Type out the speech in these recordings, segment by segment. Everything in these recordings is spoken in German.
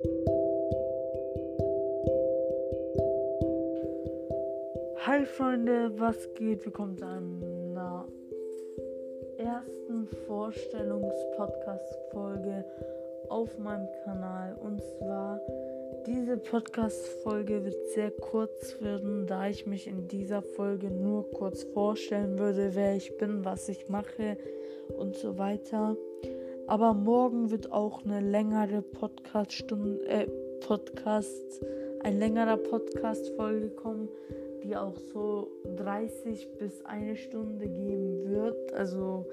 Hi Freunde, was geht? Willkommen zu einer ersten Vorstellungspodcast-Folge auf meinem Kanal. Und zwar, diese Podcast-Folge wird sehr kurz werden, da ich mich in dieser Folge nur kurz vorstellen würde, wer ich bin, was ich mache und so weiter. Aber morgen wird auch eine längere Podcast-Stunde, äh, Podcast, ein längerer Podcast-Folge kommen, die auch so 30 bis eine Stunde geben wird. Also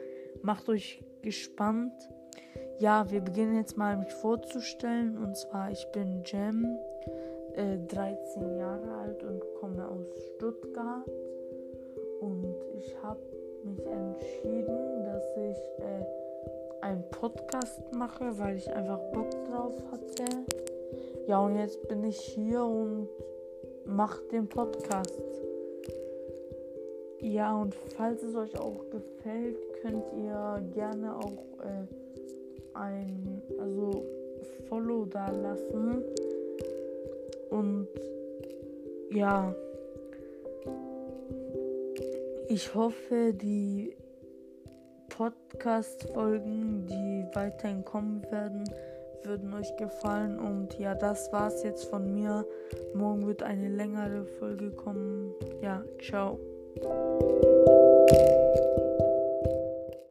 macht euch gespannt. Ja, wir beginnen jetzt mal mich vorzustellen. Und zwar, ich bin Jem, äh, 13 Jahre alt und komme aus Stuttgart. Und ich habe mich entschieden, einen Podcast mache, weil ich einfach Bock drauf hatte. Ja, und jetzt bin ich hier und mache den Podcast. Ja, und falls es euch auch gefällt, könnt ihr gerne auch äh, ein, also Follow da lassen. Und ja, ich hoffe, die Podcast-Folgen, die weiterhin kommen werden, würden euch gefallen. Und ja, das war's jetzt von mir. Morgen wird eine längere Folge kommen. Ja, ciao.